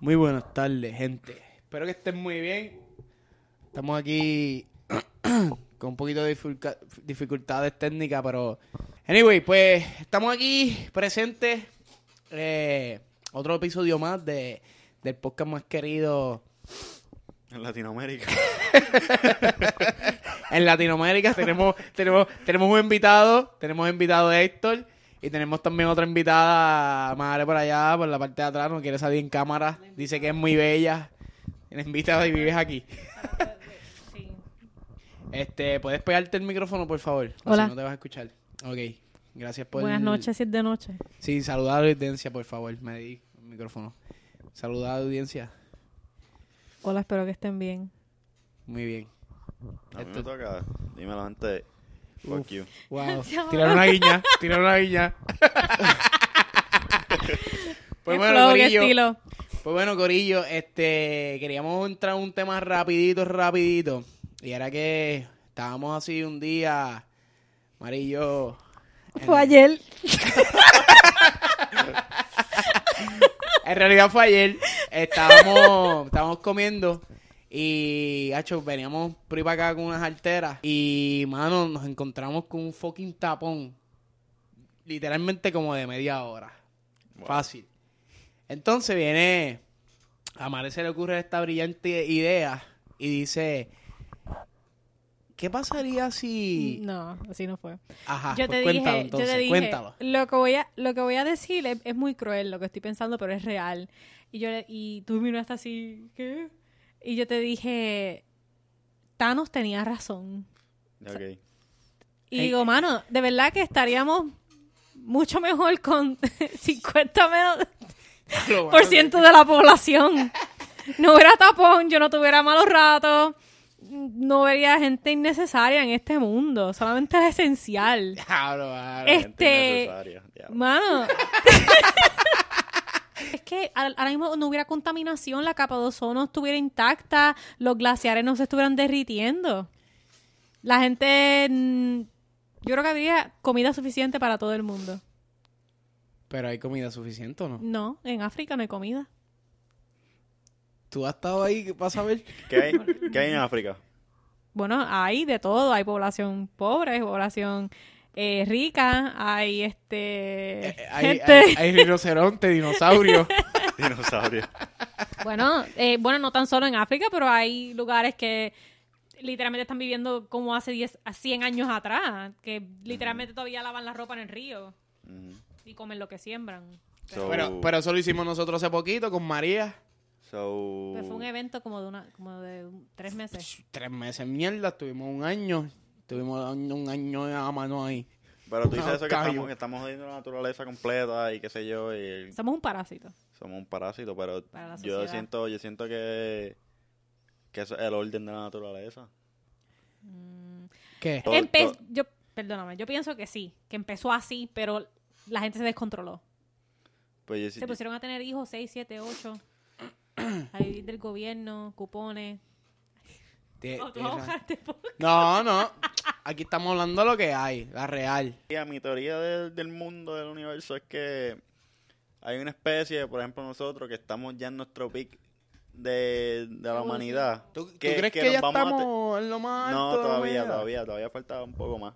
Muy buenas tardes, gente. Espero que estén muy bien. Estamos aquí con un poquito de dificultades técnicas, pero... Anyway, pues estamos aquí presentes. Eh, otro episodio más de, del podcast más querido En Latinoamérica. en Latinoamérica. tenemos, tenemos, tenemos un invitado, tenemos invitado de Héctor y tenemos también otra invitada, madre por allá, por la parte de atrás, no quiere salir en cámara, dice que es muy bella. La invitada y vives aquí. Sí. Este, ¿puedes pegarte el micrófono, por favor? Hola. Si no te vas a escuchar. Ok, gracias por... Buenas noches, si es de noche. Sí, saludar a la audiencia, por favor, me di el micrófono. Saludar a la audiencia. Hola, espero que estén bien. Muy bien. A mí me Esto- toca. Dímelo antes. Fuck Uf. you. Wow. Ya. Tirar una guiña, tirar una guiña. pues Qué bueno, flow, qué Corillo. estilo. Pues bueno, Corillo, este, queríamos entrar en un tema rapidito, rapidito. Y era que estábamos así un día, Mari y yo. en- Fue ayer. En realidad fue ayer. Estábamos, estábamos comiendo y, hacho, veníamos por ahí para acá con unas alteras y, mano, nos encontramos con un fucking tapón. Literalmente como de media hora. Wow. Fácil. Entonces viene, a Mare se le ocurre esta brillante idea y dice, ¿qué pasaría si... No, así no fue. Ajá, yo pues te cuéntalo dije, entonces, yo te dije, cuéntalo. lo que voy a, lo que voy a decir es, es muy cruel lo que estoy pensando, pero es real. Y yo le- y tú miraste así, ¿qué? Y yo te dije, Thanos tenía razón. Ok. Y Ey. digo, mano, de verdad que estaríamos mucho mejor con 50 menos por ciento de la población. No hubiera tapón, yo no tuviera malos ratos, no vería gente innecesaria en este mundo. Solamente es esencial. Es- Gente Este-. Mano. es que al- ahora mismo no hubiera contaminación, la capa de ozono estuviera intacta, los glaciares no se estuvieran derritiendo. La gente. mm, Yo creo que habría comida suficiente para todo el mundo. Pero hay comida suficiente o no? No, en África no hay comida. ¿Tú has estado ahí para saber? ¿Qué hay, ¿Qué hay en África? Bueno, hay de todo. Hay población pobre, hay población eh, rica, hay este. Eh, hay, gente. hay, hay rinoceronte, dinosaurio. Dinosaurio. Bueno, eh, bueno, no tan solo en África, pero hay lugares que literalmente están viviendo como hace 10 a 100 años atrás, que literalmente todavía lavan la ropa en el río y comen lo que siembran. So, pero, pero eso lo hicimos nosotros hace poquito con María. so- Pero fue un evento como de una como de tres meses. Tres meses mierda, tuvimos un año. Tuvimos un un año a mano ahí. pero tú dices No, eso que estamos, que estamos jodiendo la naturaleza completa y qué sé yo, y Somos un parásito. somos un parásito, pero yo siento, yo siento que, que eso es el orden de la naturaleza. ¿Qué? Todo- Empe- todo- yo, perdóname, yo pienso que sí, que empezó así, pero la gente se descontroló. Pues yo, Se pusieron a tener hijos 6, 7, 8. A vivir del gobierno, cupones. Oh, bajarte po- No, no. Aquí estamos hablando de lo que hay, la real. teoría, mi teoría del, del mundo, del universo, es que hay una especie, por ejemplo nosotros, que estamos ya en nuestro pic de, de la humanidad. ¿Tú, crees que, que ya estamos en lo más No, alto de la todavía, todavía, todavía falta un poco más.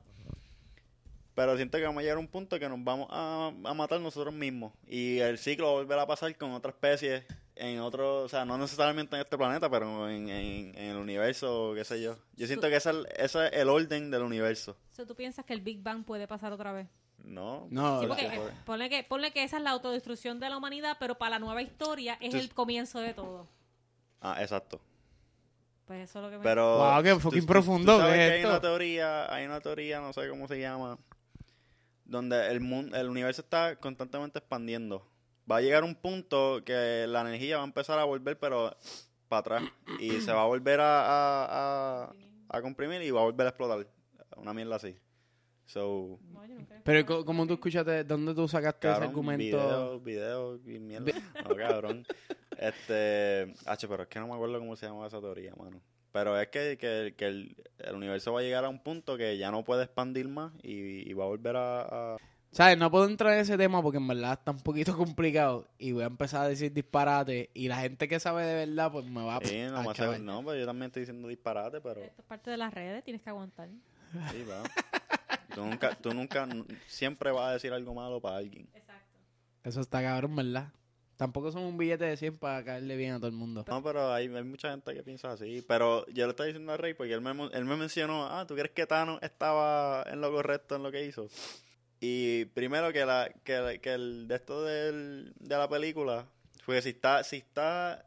Pero siento que vamos a llegar a un punto que nos vamos a, a matar nosotros mismos. Y el ciclo va a volver a pasar con otra especie en otro, o sea, no necesariamente en este planeta, pero en, en- en el universo, qué sé yo. Yo siento que ese es, el, ese es el orden del universo. So, ¿Tú piensas que el Big Bang puede pasar otra vez? No, No, Sí, porque eh, ponle que, ponle que esa es la autodestrucción de la humanidad, pero para la nueva historia es Entonces- el comienzo de todo. Ah, exacto. Pues eso es lo que me... Pero. Wow, qué fucking profundo, tú sabes ¿qué es que hay una teoría, hay una teoría, no sé cómo se llama, donde el mundo, el universo está constantemente expandiendo. Va a llegar un punto que la energía va a empezar a volver, pero para atrás. Y se va a volver a, a, a, a comprimir y va a volver a explotar. Una mierda así. So. Pero ¿cómo tú escuchaste? ¿Dónde tú sacaste ese argumento? videos, videos y mierda. No, cabrón. Este, H, pero es que no me acuerdo cómo se llama esa teoría, mano. Pero es que, que, que el, el universo va a llegar a un punto que ya no puede expandir más y, y va a volver a, a- ¿Sabes? No puedo entrar en ese tema porque en verdad está un poquito complicado y voy a empezar a decir disparate y la gente que sabe de verdad pues me va a... Sí, no, a más chaval. no, pero yo también estoy diciendo disparate, pero Esto es parte de las redes, tienes que aguantar. sí, va. Tú nunca, tú nunca, siempre vas a decir algo malo para alguien. Exacto. Eso está cabrón, ¿verdad? Tampoco son un billete de 100 para caerle bien a todo el mundo. No, pero hay, hay mucha gente que piensa así. Pero yo le estoy diciendo a Rey porque él me, él me mencionó, ah, ¿tú crees que Thanos estaba en lo correcto en lo que hizo? Y primero que la que, que el de esto del, de la película fue si está si está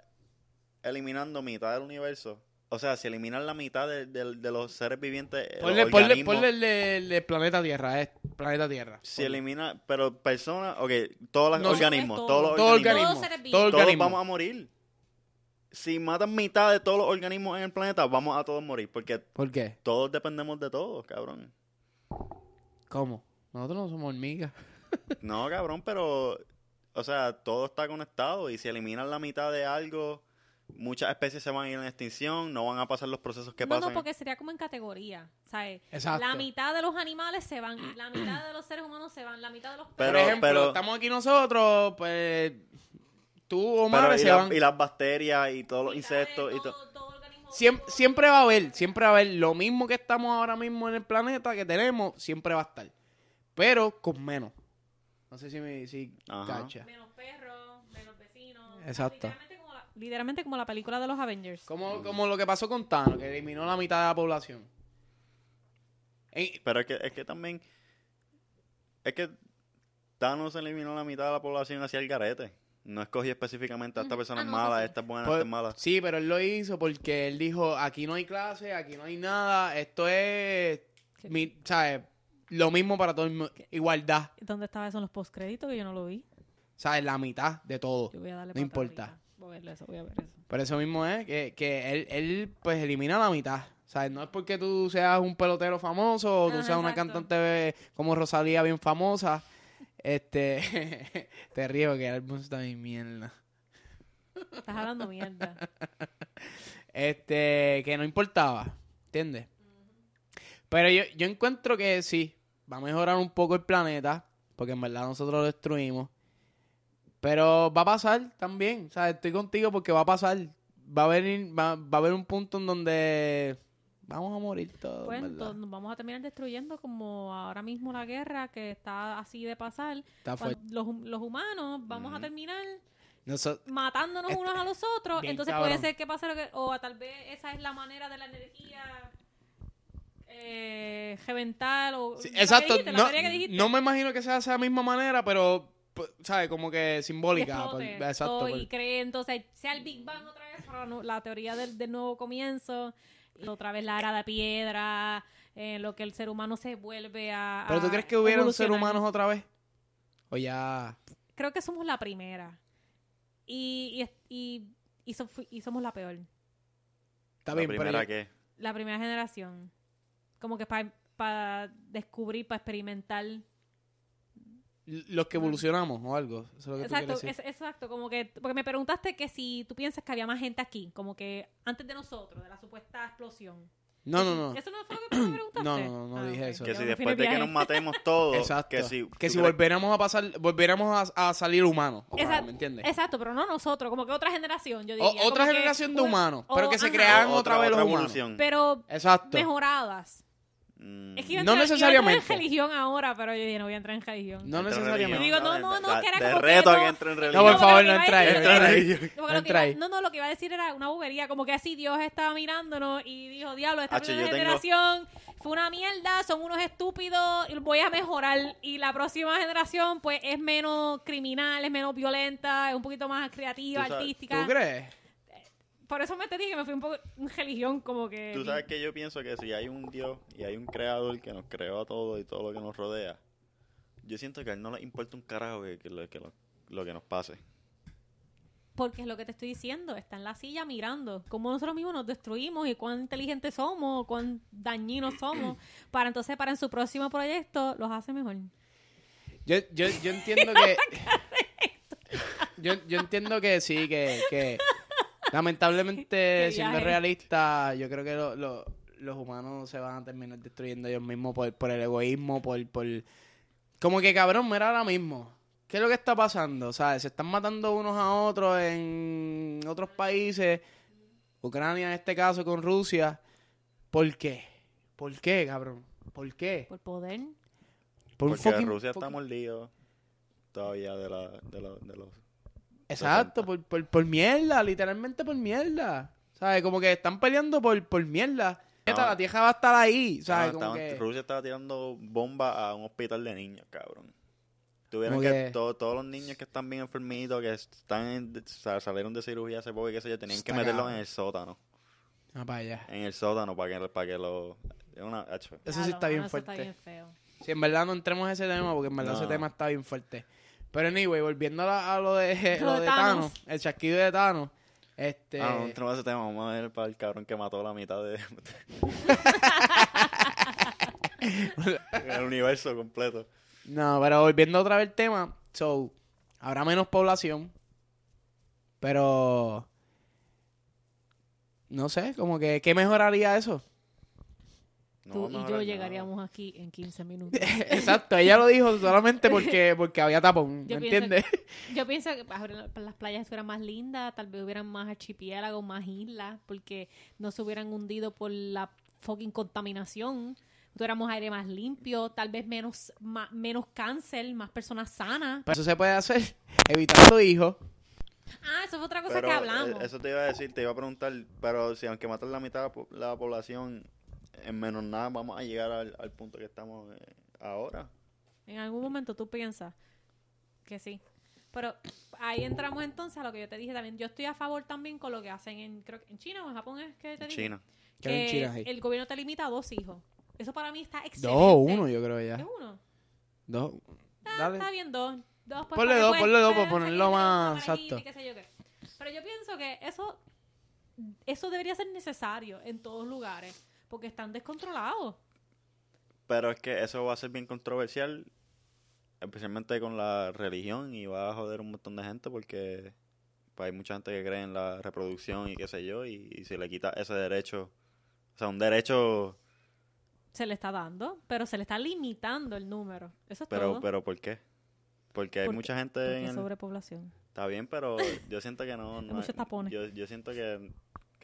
eliminando mitad del universo, o sea, si eliminan la mitad de, de- de los seres vivientes, los Ponle, ponle, organismos, ponle el, de- el de planeta Tierra, es planeta Tierra. si Ponle. elimina, pero personas, ok, todos los No, organismos, todo. todos los todo organismos, organismo, Todos todos vamos a morir. Si matan mitad de todos los organismos en el planeta, vamos a todos morir, porque ¿Por qué? todos dependemos de todos, cabrón. ¿Cómo? Nosotros no somos hormigas. No, cabrón, pero, o sea, todo está conectado y si eliminan la mitad de algo, muchas especies se van a ir en extinción, no van a pasar los procesos que no, pasan. no, porque sería como en categoría. ¿sabes? Exacto. La mitad de los animales se van, la mitad de los seres humanos se van, la mitad de los Pero- Por ejemplo, pero- estamos aquí nosotros, pues tú, Pero y, se la- van. y las bacterias y todos los insectos y todo. todo- siempre va a haber, siempre va a haber lo mismo que estamos ahora mismo en el planeta que tenemos, siempre va a estar. Pero con menos. No sé si me si Ajá. cacha. Menos perros, menos vecinos. Exacto. Literalmente como, la, literalmente como la película de los Avengers. Como, como lo que pasó con Thanos, que eliminó la mitad de la población. Ey, Pero es que, es que también. Es que Thanos eliminó la mitad de la población hacia el garete. No escogí específicamente a esta persona Ah, no, mala, sí. esta es buena, pues, esta es mala. sí, pero él lo hizo porque él dijo, aquí no hay clase, aquí no hay nada, esto es, mi, ¿sabes? Lo mismo para todo el mundo, igualdad, ¿Dónde estaba eso en los postcréditos? Que yo no lo vi. ¿sabes? La mitad de todo. Yo voy a darle No importa. Voy a ver eso, voy a ver eso. Por eso mismo es que, que él, él, pues, elimina la mitad. ¿Sabes? No es porque tú seas un pelotero famoso o tú Ajá, seas una exacto. cantante como Rosalía bien famosa. Este, te río que el álbum está bien mierda. Estás hablando mierda. Este, que no importaba, ¿entiendes? Pero yo, yo encuentro que sí, va a mejorar un poco el planeta, porque en verdad nosotros lo destruimos. Pero va a pasar también, o sea, estoy contigo porque va a pasar. Va a venir, va, va a haber un punto en donde vamos a morir todos, Pues entonces nos vamos a terminar destruyendo como ahora mismo la guerra que está así de pasar. Los, los humanos vamos a terminar matándonos unos a los otros. bien Entonces cabrón. puede ser que pase lo que... O tal vez esa es la manera de la energía eh, o... sí, la exacto, dijiste, la no, teoría que dijiste. no me imagino que sea de esa misma manera, pero, pues, ¿sabes? Como que simbólica. explote por- exacto. todo y cree entonces sea el Big Bang otra vez para la teoría del, del nuevo comienzo y otra vez la era de piedra en lo que el ser humano se vuelve a ¿Pero tú crees que hubieran ser evolucionar. humanos otra vez? O ya... creo que somos la primera y y, y, y so- fu- y somos la peor Está la bien, pero primera yo- que. la primera generación como que para descubrir para experimentar los que evolucionamos o algo. Eso es lo que tú Exacto, quieres decir. es- exacto, como que, porque me preguntaste que si tú piensas que había más gente aquí, como que antes de nosotros, de la supuesta explosión. No, no, no. ¿Eso no fue lo que me preguntaste? No, no, no, no dije ok. eso. Que si después de que nos matemos todos, Exacto. que si, que ¿tú si volviéramos a pasar, volviéramos a, a salir humanos. Exacto, ¿Me entiendes? exacto, pero no nosotros, como que otra generación, yo O- diría. otra que generación de humanos, o- pero que se ajá, creaban otra, otra vez los humanos. Pero Exacto. mejoradas. Mm. Es que a No necesariamente. entrar en religión ahora, pero yo dije, no voy a entrar en religión. No Entra necesariamente. religión, Digo, no, no, no, que era como reto no- que entre en No, religión. por No, favor, pero no entra ahí. Entra. Porque No no, no, lo que iba a decir era una bobería, como que así Dios estaba mirándonos y dijo, diablo, esta primera yo tengo- generación fue una mierda, son unos estúpidos, y voy a mejorar. Y la próxima generación, pues, es menos criminal, es menos violenta, es un poquito más creativa, Tú artística. ¿Tú crees? Por eso me te dije que me fui un poco en religión, como que... Tú sabes que yo pienso que si hay un Dios y hay un creador que nos creó a todos y todo lo que nos rodea, yo siento que a él no le importa un carajo que, que lo, que lo- lo que nos pase. Porque es lo que te estoy diciendo, está en la silla mirando cómo nosotros mismos nos destruimos y cuán inteligentes somos, cuán dañinos somos, para entonces para en su próximo proyecto los hace mejor. Yo, yo, yo entiendo que. yo, yo entiendo que sí, que, que lamentablemente, siendo realista, yo creo que lo- lo- los humanos se van a terminar destruyendo ellos mismos por, por el egoísmo, por, por Como que cabrón, mira ahora mismo. ¿Qué es lo que está pasando? ¿Sabes? Se están matando unos a otros en otros países. Ucrania en este caso con Rusia. ¿Por qué? ¿Por qué, cabrón? ¿Por qué? Por poder. Por Porque fucking- Rusia está fucking- mordido todavía de, la, de, la- de los... Exacto, por, por, por mierda, literalmente por mierda. ¿Sabes? Como que están peleando por, por mierda. Neta, La tierra va a estar ahí, ¿sabes? No, Como estaban- que- Rusia estaba tirando bombas a un hospital de niños, cabrón. Tuvieron que, que- to- todos los niños que están bien enfermitos, que están en- salieron de cirugía hace poco y qué sé yo, tenían que meterlos cabrón. en el sótano. Ah, para allá. En el sótano para que, para que lo... es una. Eso sí está bien fuerte. Está bien feo. Si en verdad no entremos a ese tema, porque en verdad No. ese tema está bien fuerte. Pero anyway, volviendo a, la- a lo de, Lo lo de de Thanos. Thanos, el chasquido de Thanos. Este, Ah, no entremos a ese tema, vamos a ver para el cabrón que mató la mitad de... el universo completo. No, pero volviendo otra vez al tema, so, habrá menos población, pero no sé, como que, ¿qué mejoraría eso? Tú y yo llegaríamos aquí en 15 minutos. Exacto, ella lo dijo solamente porque, porque había tapón, Yo ¿me pienso entiendes? Yo pienso que las playas estuvieran más lindas, tal vez hubieran más archipiélagos, más islas, porque no se hubieran hundido por la fucking contaminación. Tuviéramos aire más limpio, tal vez menos, menos cáncer, más personas sanas. Pero eso se puede hacer evitando hijos. Ah, eso fue otra cosa Pero que hablamos. eh, eso te iba a decir, te iba a preguntar, pero si aunque matan la mitad de la po- la población, en menos nada vamos a llegar al, al punto que estamos eh, ahora. En algún momento tú piensas que sí. Pero ahí entramos entonces a lo que yo te dije también. Yo estoy a favor también con lo que hacen en, creo que en China o en Japón es que te. China. Que China, el gobierno te limita a dos hijos. Eso para mí está excelente. Dos uno, yo creo ¿Es ya. uno? Dos. Ah, Dale. Está bien, dos. dos pues, Ponle dos, ponle dos para ponerlo más exacto. qué sé yo qué. Pero yo pienso que eso, eso debería ser necesario en todos lugares. Porque están descontrolados. Pero es que eso va a ser bien controversial, especialmente con la religión, y va a joder un montón de gente porque pues, hay mucha gente que cree en la reproducción y qué sé yo, y, y se le quita ese derecho, o sea, un derecho, Se le está dando, pero se le está limitando el número. Eso es pero, todo. pero ¿por qué? Porque hay mucha gente porque en sobrepoblación. Está bien, pero yo siento que no. no muchos tapones. Yo, yo siento que,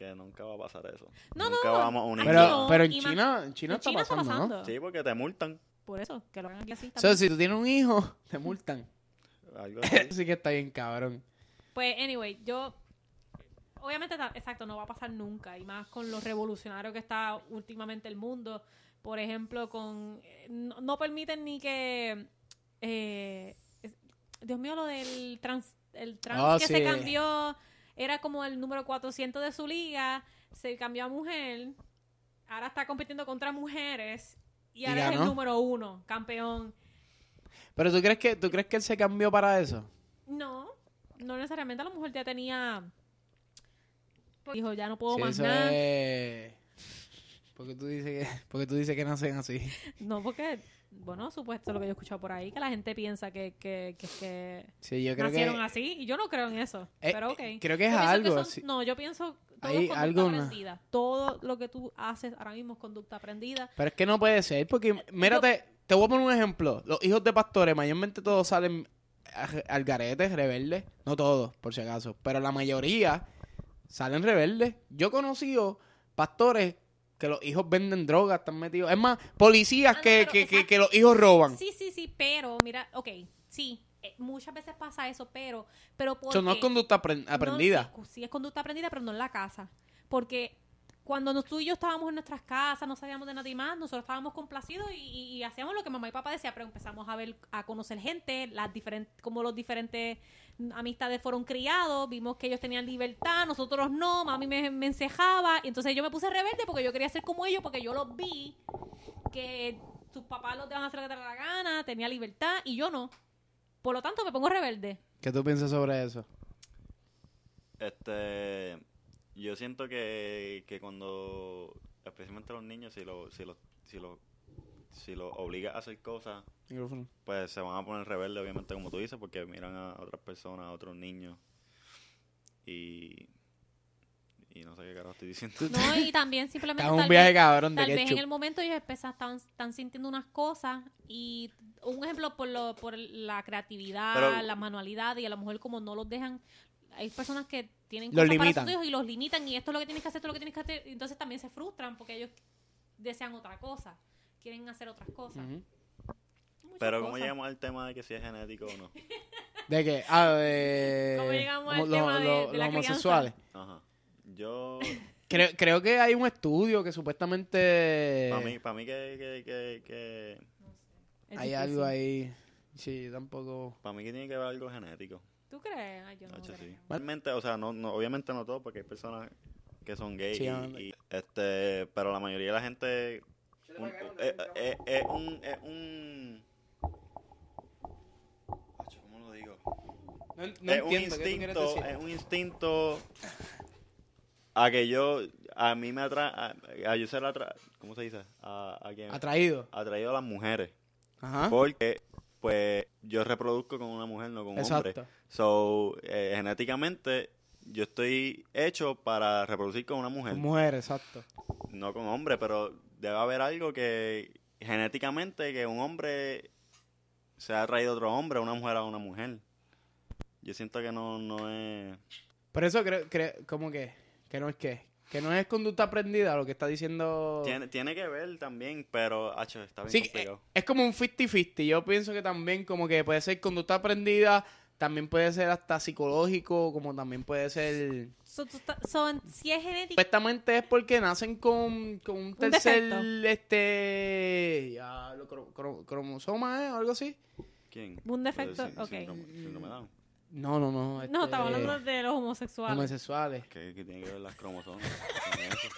que nunca va a pasar eso. No, nunca no, vamos a unir. Pero, no, pero en China, en China En está China está pasando, ¿no? Sí, porque te multan. Por eso, que lo hagan aquí así O sea, también. si tú tienes un hijo, te multan. Algo así. Eso sí que está bien cabrón. Pues, anyway, yo. Obviamente, exacto, no va a pasar nunca. Y más con lo revolucionario que está últimamente el mundo. Por ejemplo, con. No, no permiten ni que. eh, Dios mío, lo del trans. El trans Oh, que sí. se cambió. Era como el número 400 de su liga. Se cambió a mujer. Ahora está compitiendo contra mujeres. Y Y ahora es el número uno, campeón. Pero tú crees que tú crees que él se cambió para eso? No, no necesariamente. La mujer ya tenía. Dijo, ya no puedo Sí, más nada. es porque tú dices que porque tú dices que nacen así. No, porque, bueno, supuesto lo que yo he escuchado por ahí, que la gente piensa que, que, que, que Sí, yo creo nacieron que así. Y yo no creo en eso. Eh, pero ok. eh, creo que es Yo algo, son- sí. No, yo pienso. Todo Hay es conducta aprendida. Todo lo que tú haces ahora mismo es conducta aprendida. Pero es que no puede ser, porque mírate, te voy a poner un ejemplo. Los hijos de pastores, mayormente todos salen al garete, rebeldes. No todos, por si acaso, pero la mayoría salen rebeldes. Yo he conocido pastores que los hijos venden drogas, están metidos. Es más, policías Ah, no, que, que, que, que los hijos roban. Sí, sí, sí, pero, mira, ok, sí. eh, muchas veces pasa eso, pero, pero porque... Eso no es conducta apren- No, aprendida. sí, sí es conducta aprendida, pero no en la casa. Porque cuando nos, tú y yo estábamos en nuestras casas, no sabíamos de nadie más, nosotros estábamos complacidos y, y- y hacíamos lo que mamá y papá decían, pero empezamos a ver, a conocer gente, las diferentes, como los diferentes amistades fueron criados, vimos que ellos tenían libertad, nosotros no, mami me, me encejaba, y entonces yo me puse rebelde porque yo quería ser como ellos, porque yo los vi, que sus papás los dejan hacer lo que te da la gana, tenía libertad, y yo no. Por lo tanto, me pongo rebelde. ¿Qué tú piensas sobre eso? Este, yo siento que, que cuando, especialmente los niños, si lo, si lo, si lo, si lo obligas a hacer cosas, Micrófono. pues se van a poner rebeldes, obviamente, como tú dices, porque miran a otras personas, a otros niños, y, y no sé qué carajo estoy diciendo. No, y también simplemente un tal viaje vez, cabrón de tal vez en el momento ellos empiezan, están, están sintiendo unas cosas y un ejemplo por, lo, por la creatividad, Pero- la manualidad y a lo mejor como no los dejan, hay personas que tienen Los cosas para limitan. sus hijos y los limitan y esto es lo que tienes que hacer, esto es lo que tienes que hacer, entonces también se frustran porque ellos desean otra cosa, quieren hacer otras cosas. Pero ¿cómo cosas. llegamos al tema de que si es genético o no? ¿De qué? Ah, de... ¿Cómo llegamos al los- tema de- los- de los crianza? homosexuales. Ajá. Yo, Creo, creo que hay un estudio que supuestamente para mí, para mí que, que, que, hay difícil. algo ahí. Sí, tampoco. para mí que tiene que ver algo genético. ¿Tú crees? Ay, yo no creo. sí. Realmente, o sea, no, no, obviamente no todo, porque hay personas que son gays. Sí, y- anda. y, este, pero la mayoría de la gente un- eh, eh, es un, es un, ¿cómo lo digo? No, no es un instinto, decir. es un instinto a que yo, a mí me atrae, a, a yo ser atra, ¿cómo se dice? A, a que Atraído. atraído a las mujeres. Ajá. Porque, pues, yo reproduzco con una mujer, no con un hombre. So, eh, genéticamente, yo estoy hecho para reproducir con una mujer, Mujer, exacto. no con hombre, pero debe haber algo que genéticamente que un hombre se ha traído a otro hombre, una mujer a una mujer. Yo siento que no, no es... Por eso creo, creo como que, que no es que, que no es conducta aprendida lo que está diciendo. Tiene, tiene que ver también, pero, hacho, está bien Sí, complicado. eh, es como un 50-50. Yo pienso que también como que puede ser conducta aprendida, también puede ser hasta psicológico, como también puede ser... So, ta- so, si es genético, Supuestamente es porque nacen con, con un tercer, defecto. este, ya, lo cro- cro- cromosoma, ¿eh? O algo así. ¿Quién? un defecto, Sí, ok. síndrome- síndrome de Down. No, no, no. No, este, estamos hablando de los homosexuales. homosexuales. ¿Qué, qué tiene que ver las cromosomas? ¿Qué tiene eso?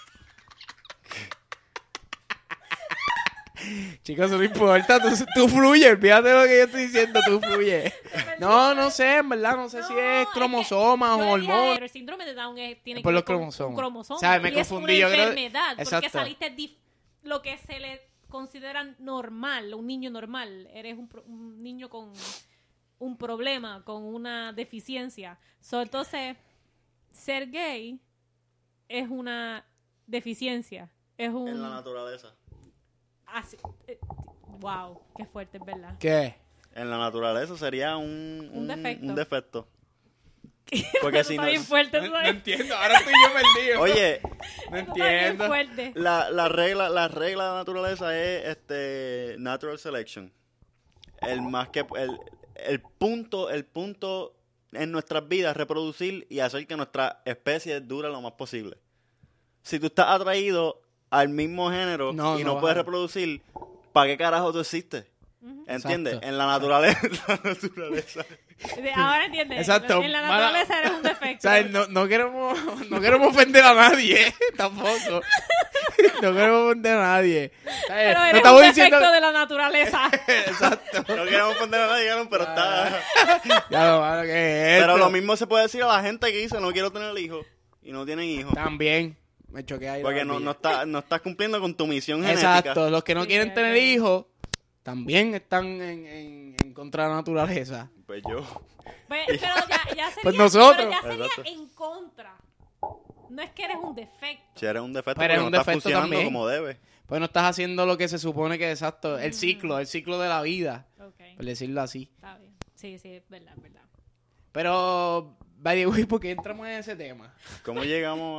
Chicos, eso no importa, tú, tú fluye, olvídate de lo que yo estoy diciendo, tú fluye. No, no sé, en verdad, no sé si No, es es que cromosomas Yo o hormonas. pero el síndrome de Down es- tiene Por que los ver cromosomas. un cromosoma. ¿Sabes? Me y confundí, es yo una creo- enfermedad, porque saliste dif- lo que se le considera normal, un niño normal. Eres un, pro- un niño con un problema, con una deficiencia. So, entonces, ser gay es una deficiencia. Es un... En la naturaleza. Así- eh, wow, qué fuerte, es verdad. ¿Qué? En la naturaleza sería un, Un defecto. un defecto. Porque si está no... bien fuerte, No, entiendo, ahora estoy yo perdido. Oye, no entiendo. fuerte. la, la regla la regla de la naturaleza es este natural selection. El más que el, el punto el punto en nuestras vidas es reproducir y hacer que nuestra especie dure lo más posible. Si tú estás atraído al mismo género No, y no no, puedes reproducir, ¿para qué carajo tú existes? ¿Entiendes? Exacto. En la naturaleza, la naturaleza. De- Ahora entiendes. Exacto. En la Mala- naturaleza eres un O defecto. sea, no, no queremos no queremos ofender a nadie, ¿eh? tampoco. No queremos ofender a nadie. Pero no eres estamos un diciendo defecto de la naturaleza. Exacto. No queremos poner a nadie, pero está... Ya lo malo que es Pero esto. lo mismo se puede decir a la gente que dice no quiero tener hijos y no tienen hijos. También me choqué ahí. Porque no, no, está, no estás cumpliendo con tu misión genética. Exacto, los que no quieren tener hijos también están en, en, en contra de la naturaleza. Pues yo. Pues, pero ya, ya sería, Pues nosotros. pero ya sería Exacto. en contra. No es que eres un defecto. Si eres un defecto, Pero eres no estás funcionando también. como debe. Pues no estás haciendo lo que se supone que es exacto. Mm. El ciclo, el ciclo de la vida, Ok, por decirlo así. está bien. Sí, sí, es verdad, es verdad. Pero, by the way, ¿por qué entramos en ese tema? ¿Cómo llegamos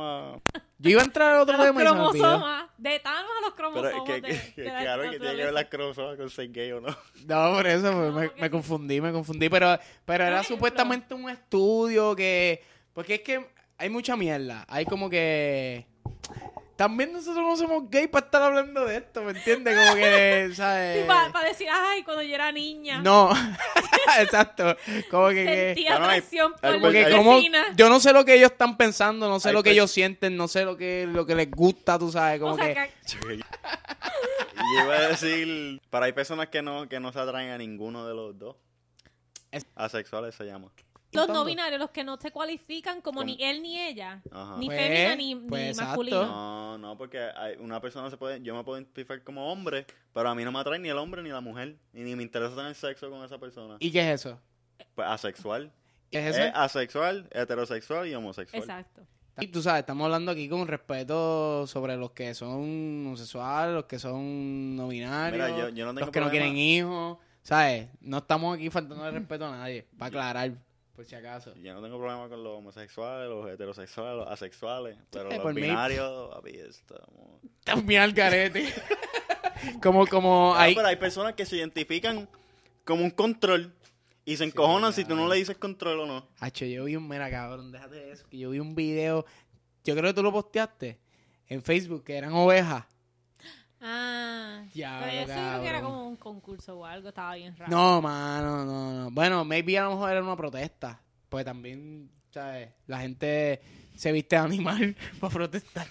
a...? Yo iba a entrar a otro A los tema olvidó. cromosomas. De Thanos a los Pero cromosomas. que, de- que, que, de la claro que tiene que ver las cromosomas con ser gay o no. No, por eso pues, No, me, confundí, me confundí. Pero, pero era ejemplo. supuestamente un estudio que... Porque es que hay mucha mierda. Hay como que... También nosotros no somos gay para estar hablando de esto, ¿me entiendes? Como que, ¿sabes? Sí, para decir, ay, cuando yo era niña. No, exacto. Como que... Sentía atracción por hay- como yo no sé lo que ellos están pensando, no sé Hay lo que ellos sienten, no sé lo que lo que les gusta, tú sabes, como o sea, que que- y yo iba a decir, pero hay personas que no, que no se atraen a ninguno de los dos. Es- Asexuales se llama. Los no binarios, los que no se cualifican como ni él ni ella, Ajá. ni Pues, fémina ni, pues, ni exacto. masculino. No, no, porque hay, una persona se puede, yo me puedo identificar como hombre, pero a mí no me atrae ni el hombre ni la mujer, y ni me interesa tener sexo con esa persona. ¿y qué es eso? Pues asexual. ¿Qué es Es eso? asexual, heterosexual y homosexual. Exacto. Y tú sabes, estamos hablando aquí con respeto sobre los que son homosexuales, los que son no binarios, Mira, yo- yo no tengo los que no quieren hijos, ¿sabes? No estamos aquí faltando de respeto a nadie, para aclarar, por si acaso. Yo no tengo problema con los homosexuales, los heterosexuales, los asexuales, pero Eh, los binarios, papi, estamos... También al garete. como, como Ah, hay... pero hay personas que se identifican como un control y se encojonan si tú no le dices control o no. Hacho, yo vi un... Mira, cabrón, déjate de eso, que yo vi un video, yo creo que tú lo posteaste en Facebook, que eran ovejas. Ah. Diablo, pero yo creo que era como un concurso o algo, estaba bien raro. No, mano, no, no. Bueno, maybe a lo mejor era una protesta. Pues también, ¿sabes? La gente se viste de animal para protestar.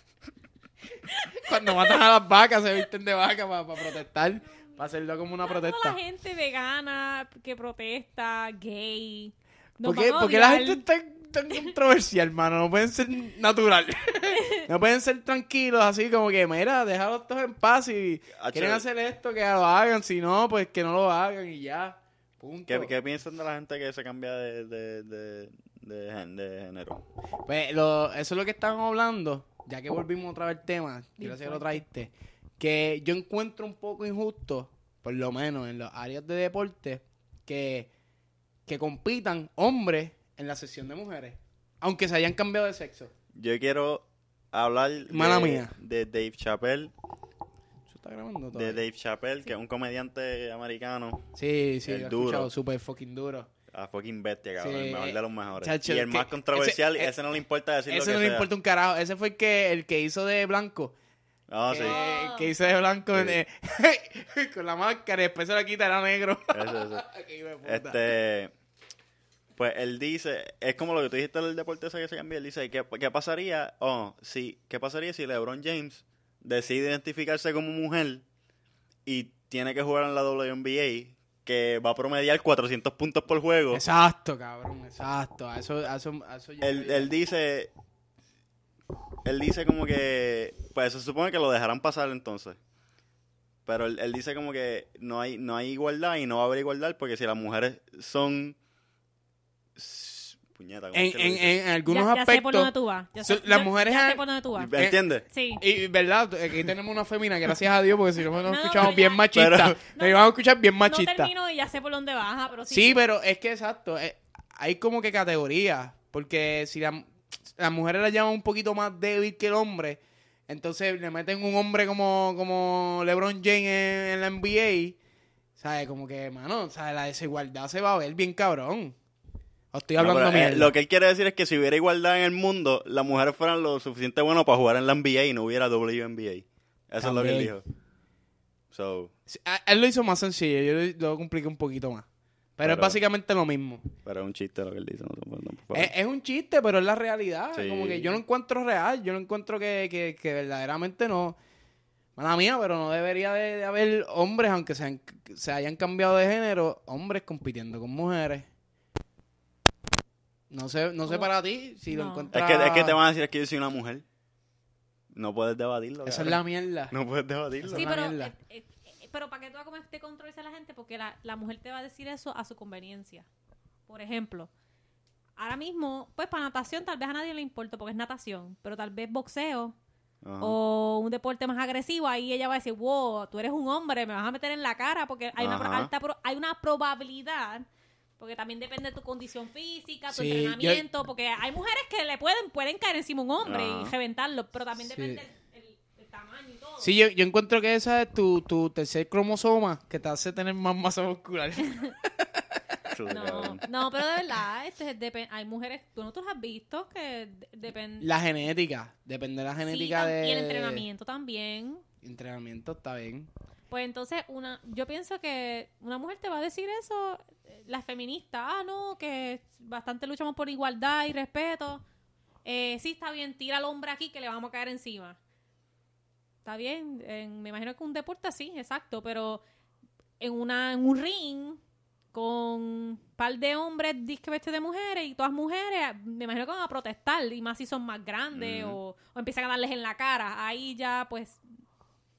Cuando matan a las vacas, se visten de vaca para protestar. Para hacerlo como una protesta. la gente vegana que protesta, gay. ¿Por qué, van a por qué la gente es tan, controversial, mano? No pueden ser natural. no pueden ser tranquilos, así como que, mira, déjalos todos en paz. Si Hacho, quieren hacer esto, que lo hagan. Si no, pues que no lo hagan y ya. Punto. ¿Qué, qué piensan de la gente que se cambia de, de, de, de género? Pues lo- eso es lo que estábamos hablando, ya que volvimos otra vez al tema, gracias que lo traíste, que yo encuentro un poco injusto, por lo menos en las áreas de deporte, que, que compitan hombres en la sesión de mujeres, aunque se hayan cambiado de sexo. Yo quiero hablar Mala de, mía. de Dave Chappelle, ¿Eso está grabando de todavía? Dave Chappelle, que es un comediante americano, Sí, sí, El lo he duro. escuchado, súper fucking duro. a fucking bestia, cabrón, Sí, el mejor de los mejores. chacho, y el que- más controversial, ese- ese, no le importa decir lo Ese que no le sea. importa un carajo, ese fue el que, el que hizo de blanco. Ah, que, sí. que hizo de blanco eh, con la máscara y después se la quita, era negro. Ese, ese. Hijo de puta. Este, pues él dice, es como lo que tú dijiste del deporte ese que se cambió. Él dice, ¿qué, qué pasaría? Oh, sí, ¿qué pasaría si LeBron James decide identificarse como mujer y tiene que jugar en la WNBA, que va a promediar 400 puntos por juego? Exacto, cabrón, exacto. A eso, a eso, a eso yo Él, él dice, él dice como que, pues se supone que lo dejarán pasar entonces. Pero él, él dice como que no hay, no hay igualdad y no va a haber igualdad porque si las mujeres son... Puñeta, ¿cómo en, en, en algunos ya, ya sé por dónde aspectos. tú vas. Ya So- sé, las mujeres ya han- sé por dónde tú vas. ¿Me entiendes? Sí. Y verdad, aquí tenemos una femina, gracias a Dios, porque si no nos No, escuchamos bien ya- machistas. Pero- Nos íbamos a escuchar bien No machistas. termino y ya sé por dónde vas, pero sí. Sí, pero es que exacto. eh, hay como que categorías. Porque si la- las mujeres la llaman un poquito más débil que el hombre, entonces le meten un hombre como, como LeBron James en, en la NBA. ¿Sabes? Como que, mano, ¿sabes? la desigualdad se va a ver bien cabrón. Estoy No, hablando pero, eh, lo que él quiere decir es que si hubiera igualdad en el mundo, las mujeres fueran lo suficiente buenas para jugar en la NBA y no hubiera WNBA. Eso es lo que él dijo. So, Sí, Él lo hizo más sencillo, yo lo, lo compliqué un poquito más. Pero, es básicamente lo mismo. pero es un chiste lo que él dice. No, no, no. Es, es un chiste, pero es la realidad. Sí. Como que yo lo encuentro real. Yo lo encuentro que, que, que verdaderamente no. Mala mía, pero no debería de, de haber hombres, aunque se, han- se hayan cambiado de género, hombres compitiendo con mujeres. No sé, no sé para ti si lo No. Es encuentras. que, es que te van a decir que yo soy una mujer. No puedes debatirlo. Esa es la mierda. No puedes debatirlo. Sí, es pero, eh, eh, pero ¿para qué tú vas a comer este controversia a la gente? Porque la, la mujer te va a decir eso a su conveniencia. Por ejemplo, ahora mismo, pues para natación tal vez a nadie le importa porque es natación, pero tal vez boxeo Ajá. o un deporte más agresivo, ahí ella va a decir, wow, tú eres un hombre, me vas a meter en la cara porque hay, una, alta pro- hay una probabilidad, porque también depende de tu condición física, tu Sí, entrenamiento, porque hay mujeres que le pueden, pueden caer encima a un hombre y Ajá. reventarlo, pero también Sí. depende el, el- el tamaño y todo. Sí, yo, yo encuentro que esa es tu, tu tercer cromosoma que te hace tener más masa muscular. No, no, pero de verdad, este, es hay mujeres, tú no tú has visto que depende... la genética. Depende de la genética de. Y el entrenamiento también. Entrenamiento está bien. Pues entonces, una, yo pienso que una mujer te va a decir eso, eh, la feminista, ah, no, que bastante luchamos por igualdad y respeto. Eh, sí, está bien, tira al hombre aquí que le vamos a caer encima. Está bien, en- me imagino que un deporte sí, exacto, pero en, una, en un ring con un par de hombres disque de mujeres y todas mujeres, me imagino que van a protestar, y más si son más grandes o, o empiezan a darles en la cara. Ahí ya, pues,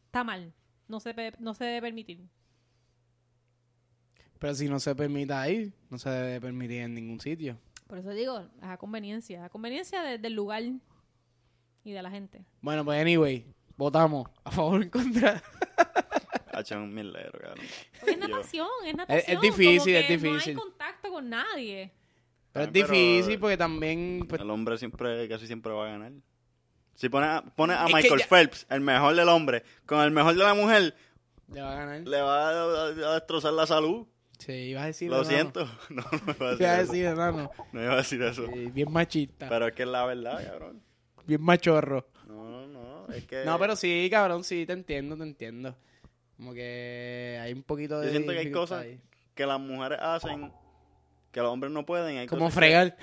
está mal. No se, no se debe permitir. Pero si no se permite ahí, no se debe permitir en ningún sitio. Por eso digo, a conveniencia. A conveniencia de- del lugar. y de la gente. Bueno, pues anyway, votamos a favor o en contra. Ha hecho un milero, cabrón. Es natación, es natación. difícil, como es difícil. No hay contacto con nadie. Pero es pero- difícil porque también... pues, El hombre siempre, casi siempre va a ganar. Si pones a, pones a Michael ya- Phelps, el mejor del hombre, con el mejor de la mujer, le va a ganar. le va a, a- a destrozar la salud. Sí, ibas a decir Lo siento. No, no me iba a decir, Ibas a eso. decir enano. No iba a decir eso. Bien machista. Pero es que es la verdad, cabrón. Bien machorro. No, no, es que... No, pero sí, cabrón, sí, te entiendo, te entiendo. Como que hay un poquito de Yo siento que hay cosas ahí. que las mujeres hacen que los hombres no pueden. Hay Como que- fregar.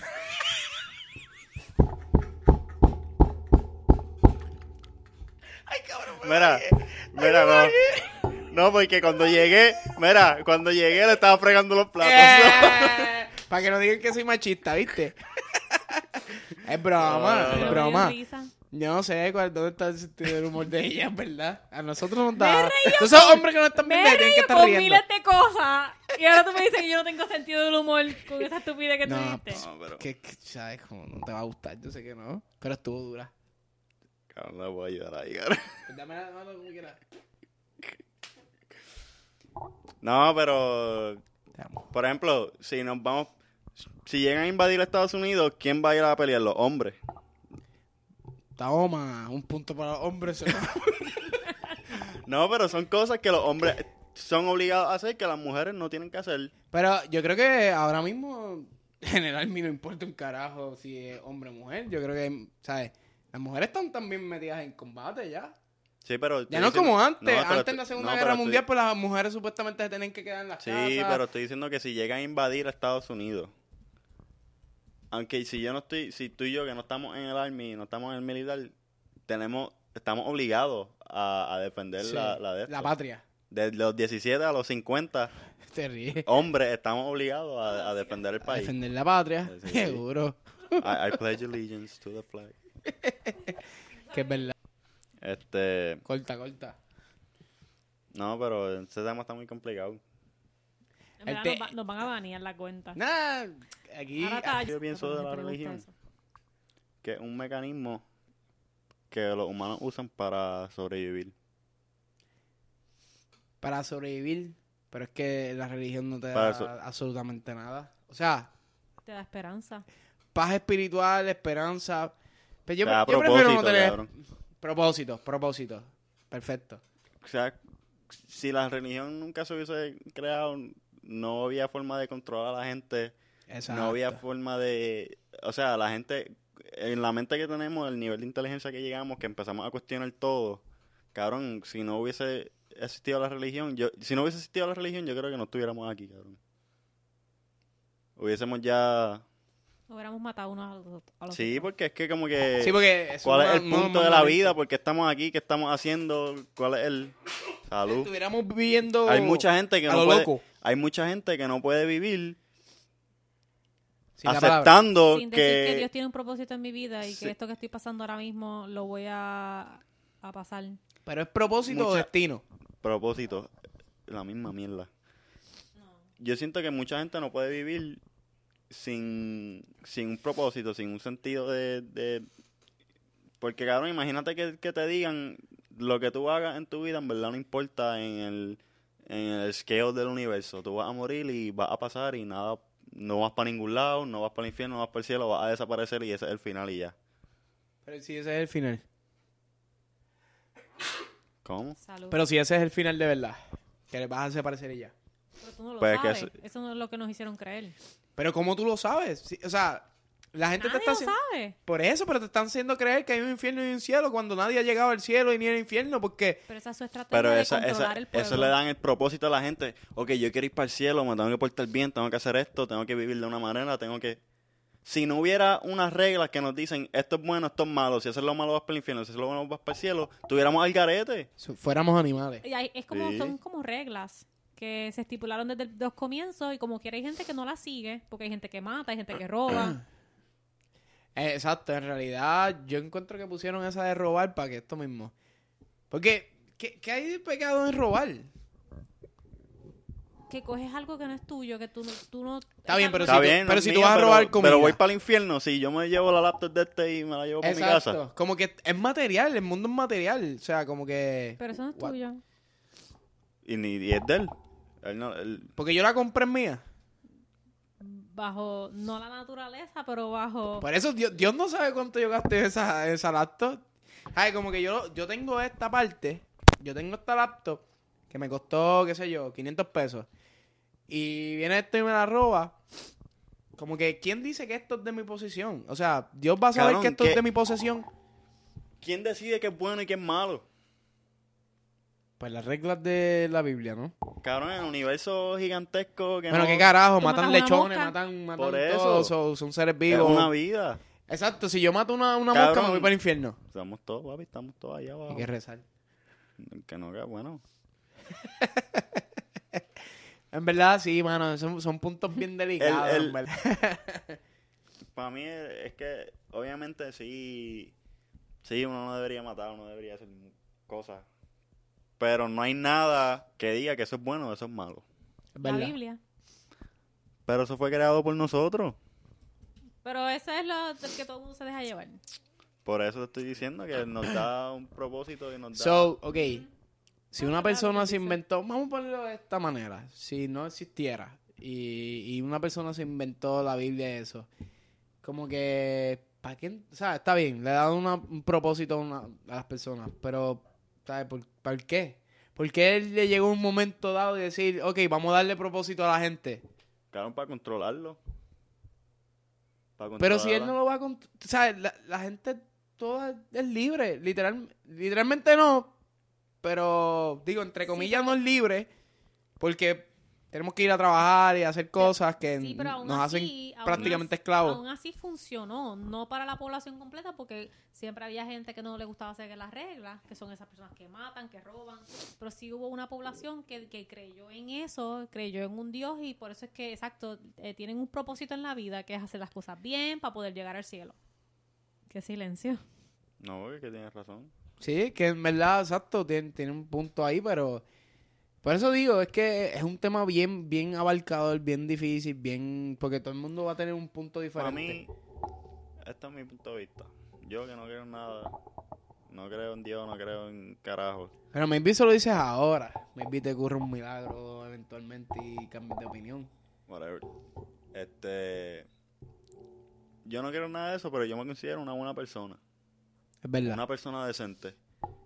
Mira, mira, no. No, porque cuando llegué, mira, cuando llegué le estaba fregando los platos. Eh, Para que no digan que soy machista, ¿viste? es broma, Ah. es broma. Yo no sé cuál, dónde está el sentido del humor de ella, ¿verdad? A nosotros nos da. Tú esos hombres que no están viendo tienen que estar con riendo. miles de cosas. Y ahora tú me dices que yo no tengo sentido del humor con esa estupidez que tú No, dijiste. No, pero Que, que, ¿sabes? Como no te va a gustar, yo sé que no. Pero estuvo dura. Cabrón, no le puedo ayudar ahí, cabrón. Pues dame la mano como quieras. No, pero por ejemplo, si nos vamos si llegan a invadir Estados Unidos, ¿quién va a ir a pelear? Los hombres. Toma, un punto para los hombres. lo- No, pero son cosas que los hombres son obligados a hacer que las mujeres no tienen que hacer. Pero yo creo que ahora mismo, en general, mí no importa un carajo si es hombre o mujer. Yo creo que, ¿sabes? Las mujeres están también metidas en combate ya. Sí, pero Ya no diciendo- como antes. No, antes en la Segunda no, Guerra estoy- Mundial, pues las mujeres supuestamente se tenían que quedar en las Sí, casas. pero estoy diciendo que si llegan a invadir a Estados Unidos, aunque si yo no estoy, si tú y yo que no estamos en el army, no estamos en el militar, tenemos, estamos obligados a, a defender Sí, la, la de esto. patria. De los 17 a los 50 Te ríes. hombres estamos obligados a, a defender el A país. defender la patria. Sí, sí. Seguro. I, I pledge allegiance to the flag. Que es verdad. Este, Corta, corta. no, pero ese tema está muy complicado. En verdad, Este- nos, va- nos van a banear la cuenta. Nada, aquí. Ahora está- yo pienso de la me religión. eso. Que es un mecanismo que los humanos usan para sobrevivir. Para sobrevivir. Pero es que la religión no te Para da absolutamente nada. O sea, Te da esperanza. paz espiritual, esperanza. Pero yo, Te da yo prefiero no propósito, tener cabrón. propósito, propósito. Perfecto. O sea, si la religión nunca se hubiese creado, no había forma de controlar a la gente, Exacto. no había forma de... O sea, la gente, en la mente que tenemos, el nivel de inteligencia que llegamos, que empezamos a cuestionar todo, cabrón, si no hubiese existido la religión, yo si no hubiese existido la religión, yo creo que no estuviéramos aquí, cabrón. Hubiésemos ya... Hubiéramos matado unos a los, a los Sí, otros. porque es que como que... Sí, porque eso ¿Cuál es el punto de la vida? ¿Por qué estamos aquí? ¿Qué estamos haciendo? ¿Cuál es el... Salud. Estuviéramos viviendo. Hay mucha gente que a no lo puede, loco. hay mucha gente que no puede vivir Sin la palabra. aceptando Sin decir que... que, Dios tiene un propósito en mi vida y Sí. que esto que estoy pasando ahora mismo lo voy a, a pasar. Pero es propósito o Mucha- destino. propósito, la misma mierda. Yo siento que mucha gente no puede vivir sin, sin un propósito, sin un sentido de, de- porque cabrón, imagínate que, que te digan lo que tú hagas en tu vida en verdad no importa en el, en el scale del universo. Tú vas a morir y vas a pasar y nada, no vas para ningún lado, no vas para el infierno, no vas para el cielo, vas a desaparecer y ese es el final y ya. Pero si ese es el final. ¿Cómo? Salud. Pero si ese es el final de verdad. Que le vas a desaparecer ella. Pero tú no lo Pues que sabes. eso- Eso no es lo que nos hicieron creer. Pero ¿cómo tú lo sabes? Si- o sea, la gente Nadie te está lo haciendo... sabe. Por eso, pero te están haciendo creer que hay un infierno y un cielo cuando nadie ha llegado al cielo y ni al infierno porque... Pero esa es su estrategia Pero de esa, controlar esa, el pueblo. eso le dan el propósito a la gente. Ok, yo quiero ir para el cielo, me tengo que portar bien, tengo que hacer esto, tengo que vivir de una manera, tengo que... Si no hubiera unas reglas que nos dicen esto es bueno, esto es malo, si haces lo malo vas para el infierno, si haces lo bueno vas para el cielo, tuviéramos al garete. si fuéramos animales. Y hay- es como, Sí. son como reglas que se estipularon desde el- los comienzos y como quiera hay gente que no las sigue, porque hay gente que mata, hay gente que roba. Eh, exacto, en realidad yo encuentro que pusieron esa de robar para que esto mismo. Porque, ¿qué, qué hay de pecado en robar? que coges algo que no es tuyo, que tú no... Tú no Está bien, pero Está si tú- bien, pero no si tú mío, vas a pero- robar comida. Pero voy para el infierno. Si yo me llevo la laptop de este y me la llevo para mi casa. Exacto. Como que es material, el mundo es material. O sea, como que... Pero eso no es What? tuyo. Y, ni, y es de él. Él no- él- Porque yo la compré en mía. Bajo, no la naturaleza, pero bajo... Por eso Dios, Dios no sabe cuánto yo gasté en esa, esa laptop. Ay, como que yo, yo tengo esta parte, yo tengo esta laptop que me costó, qué sé yo, 500 pesos. Y viene esto y me la roba. Como que, ¿quién dice que esto es de mi posesión? O sea, Dios va a saber Cabrón, que esto es ¿qué? de mi posesión. ¿Quién decide qué es bueno y qué es malo? Pues las reglas de la Biblia, ¿no? Cabrón, en el universo gigantesco que bueno, no- qué carajo, matan lechones, matan, matan Por eso. todo, son, son seres es vivos. una vida. Exacto, si yo mato una, una mosca me voy para el infierno. Estamos todos, papi, estamos todos allá abajo. Hay que rezar. Que no, que bueno. En verdad, sí, mano, son, son puntos bien delicados. El- el- en verdad. Para mí es, es que, obviamente, sí, sí, uno no debería matar, uno debería hacer cosas. Pero no hay nada que diga que eso es bueno o eso es malo. La verdad. Biblia. Pero eso fue creado por nosotros. Pero eso es lo del que todo el mundo se deja llevar. Por eso te estoy diciendo que nos da un propósito y nos da... So, ok. Si una persona se inventó, vamos a ponerlo de esta manera, si no existiera y, y una persona se inventó la Biblia y eso, como que, ¿para qué? O sea, está bien, le da una- un propósito a, una- a las personas, pero, ¿sabes? ¿Por, ¿Para qué? ¿Por qué él le llegó un momento dado y decir, ok, vamos a darle propósito a la gente? Claro, para controlarlo. Para Pero si él controlar- no lo va a... cont- O sea, la, la gente toda es libre. Literal, literalmente no. Pero, digo, entre comillas no es libre. Porque tenemos que ir a trabajar y hacer cosas que Sí, pero aún nos así, hacen aún prácticamente así- esclavos. Aún así funcionó, no para la población completa, porque siempre había gente que no le gustaba seguir las reglas, que son esas personas que matan, que roban, pero sí hubo una población que, que creyó en eso, creyó en un Dios y por eso es que, exacto, eh, tienen un propósito en la vida, que es hacer las cosas bien para poder llegar al cielo. Qué silencio. No, es que tienes razón. Sí, que en verdad, exacto, tiene, tiene un punto ahí, pero... Por eso digo, es que es un tema bien, bien abarcador, bien difícil, bien... Porque todo el mundo va a tener un punto Para diferente. mí, este es mi punto de vista. Yo que no creo en nada, no creo en Dios, no creo en carajo. Pero maybe eso lo dices ahora. Maybe te ocurre un milagro eventualmente y cambias de opinión. Whatever. Este. Yo no quiero nada de eso, pero yo me considero una buena persona. Es verdad. Una persona decente.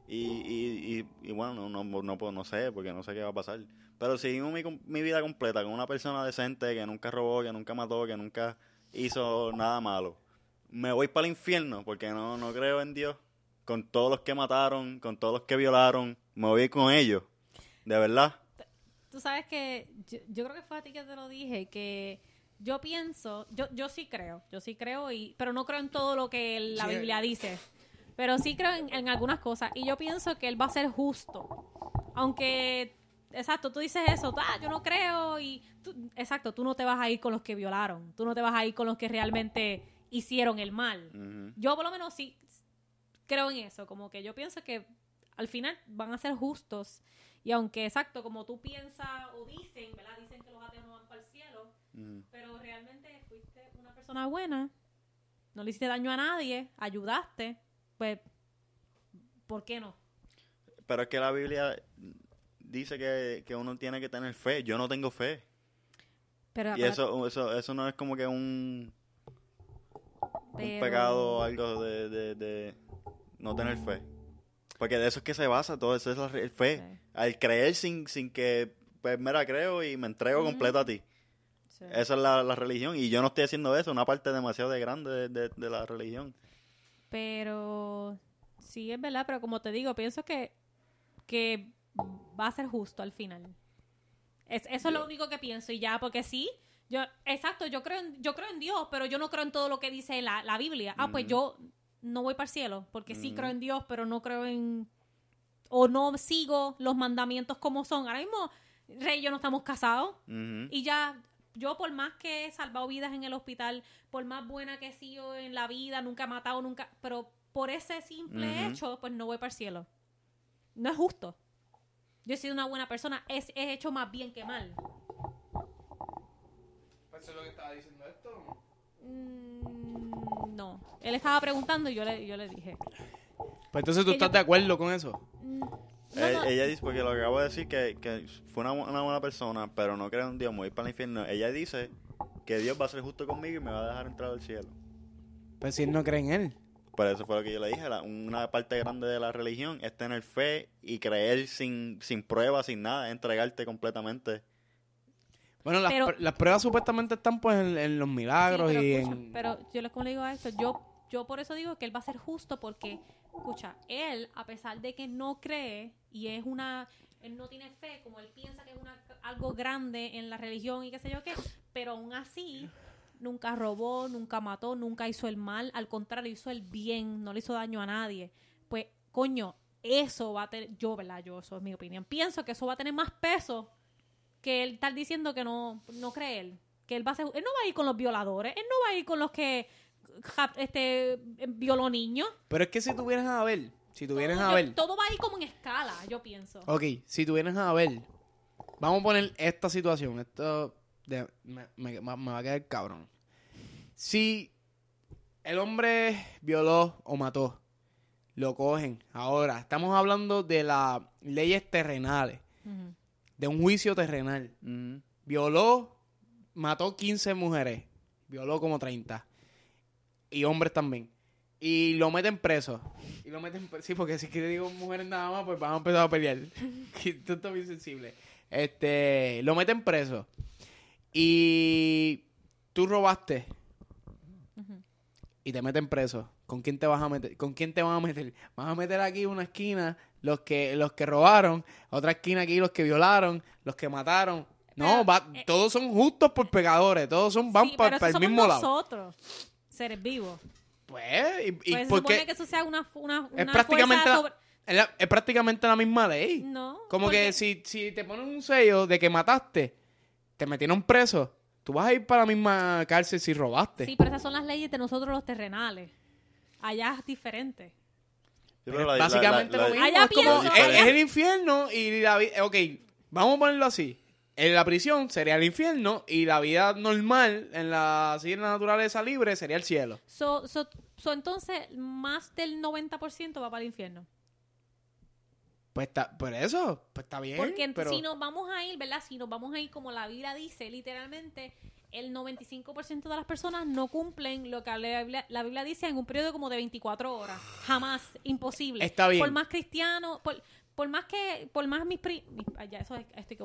Y, y, y, y bueno, no, no, no, puedo- no sé, porque no sé qué va a pasar. Pero si vivo mi, mi vida completa con una persona decente, que nunca robó, que nunca mató, que nunca hizo nada malo, me voy para el infierno porque no, no creo en Dios. Con todos los que mataron, con todos los que violaron, me voy con ellos. De verdad. Tú sabes que yo, yo creo que fue a ti que te lo dije, que yo pienso, yo, yo sí creo, yo sí creo, y pero no creo en todo lo que la Sí. Biblia dice, pero sí creo en, en algunas cosas, y yo pienso que Él va a ser justo, aunque, exacto, tú dices eso, ah, yo no creo, y tú- exacto, tú no te vas a ir con los que violaron, tú no te vas a ir con los que realmente hicieron el mal. Yo por lo menos sí creo en eso, como que yo pienso que al final van a ser justos. Y aunque exacto, como tú piensas o dicen, ¿verdad? Dicen que los ateos no van para el cielo, pero realmente fuiste una persona buena, no le hiciste daño a nadie, ayudaste, pues, ¿por qué no? Pero es que la Biblia dice que, que uno tiene que tener fe. Yo no tengo fe. Pero, Y eso, eso, eso no es como que un, un pero- pecado o algo de, de, de no tener fe. Porque de eso es que se basa todo, eso es la fe. Al creer sin, sin que, pues mira, creo y me entrego completo a ti. sí. Esa es la, la religión. Y yo no estoy haciendo eso, una parte demasiado de grande de, de- de la religión. Pero sí es verdad, pero como te digo, pienso que, que va a ser justo al final. Es, eso es lo único que pienso y ya, porque sí, yo, exacto, yo creo en, yo creo en Dios, pero yo no creo en todo lo que dice la, la Biblia. Ah, pues yo no voy para el cielo, porque sí creo en Dios, pero no creo en o no sigo los mandamientos como son. Ahora mismo, Rey y yo no estamos casados. Y ya, yo por más que he salvado vidas en el hospital, por más buena que he sido en la vida, nunca he matado, nunca, pero por ese simple hecho, pues no voy para el cielo. No es justo. Yo he sido una buena persona, he, he hecho más bien que mal. Pues eso es lo que estaba diciendo esto. Mm, no. Él estaba preguntando y yo le, yo le dije. Pues entonces tú Que estás yo- de acuerdo con eso. mm, no, Eh, no, Ella dice, porque lo que acabo de decir, que, que fue una, una buena persona, pero no cree en Dios, me voy para el infierno. Ella dice que Dios va a ser justo conmigo y me va a dejar entrar al cielo. Pues si él no cree en él. Por eso fue lo que yo le dije, la- una parte grande de la religión es tener fe y creer sin, sin pruebas, sin nada, entregarte completamente. Bueno, las, Pero- pr- las pruebas supuestamente están pues en, en los Sí, milagros pero, y escucha, en... pero yo como le digo a esto, yo, yo por eso digo que él va a ser justo porque, escucha, él, a pesar de que no cree y es una, él no tiene fe, como él piensa que es una, algo grande en la religión y qué sé yo qué, pero aún así nunca robó, nunca mató, nunca hizo el mal, al contrario, hizo el bien, no le hizo daño a nadie. Pues, coño, eso va a tener, yo, ¿verdad? Yo, eso es mi opinión. Pienso que eso va a tener más peso que él estar diciendo que no, no cree él. Que él va a ser, él no va a ir con los violadores, él no va a ir con los que este violó niños. Pero es que si tuvieras a ver, si tuvieras todo, a yo- ver... todo va a ir como en escala, yo pienso. Ok, si tuvieras a ver, vamos a poner esta situación, esto de- me, me- me va a quedar cabrón. Si el hombre violó o mató, lo cogen. Ahora, estamos hablando de las leyes terrenales, de un juicio terrenal. Violó, mató 15 mujeres, violó como 30. Y hombres también. Y lo meten preso. Y lo meten preso. Sí, porque si es que digo mujeres nada más, pues van a empezar a pelear. Que Esto está bien sensible. Este, lo meten preso. Y tú robaste. Y te meten preso. ¿Con quién te vas a meter? ¿Con quién te van a meter? Vas a meter aquí una esquina los que los que robaron, otra esquina aquí los que violaron, los que mataron. No, Pero, va- eh, todos son justos por pecadores, todos son van Sí, para el mismo lado. Seres vivos. Pues, y, y Pues se porque supone que eso sea una, una, es prácticamente fuerza la, es la- es prácticamente la misma ley. No. Como porque- que si, si te ponen un sello de que mataste, te metieron preso, tú vas a ir para la misma cárcel si robaste. Sí, pero esas son las leyes de nosotros los terrenales. Allá es diferente. Sí, Pero pero la- básicamente la- la- lo mismo. Allá es, como- es el infierno y la vida. Ok, vamos a ponerlo así. En la prisión sería el infierno y la vida normal, en la, así en la naturaleza libre, sería el cielo. So, so, so, entonces, más del 90% va para el infierno. Pues está, por eso, pues está bien. Porque pero si nos vamos a ir, ¿verdad? Si nos vamos a ir como la Biblia dice, literalmente, el 95% de las personas no cumplen lo que la Biblia, la Biblia dice en un periodo como de 24 horas. Jamás, imposible. Está bien. Por más cristiano, por, por más que, por más mis pri... mis- ay, ya, eso es- esto hay que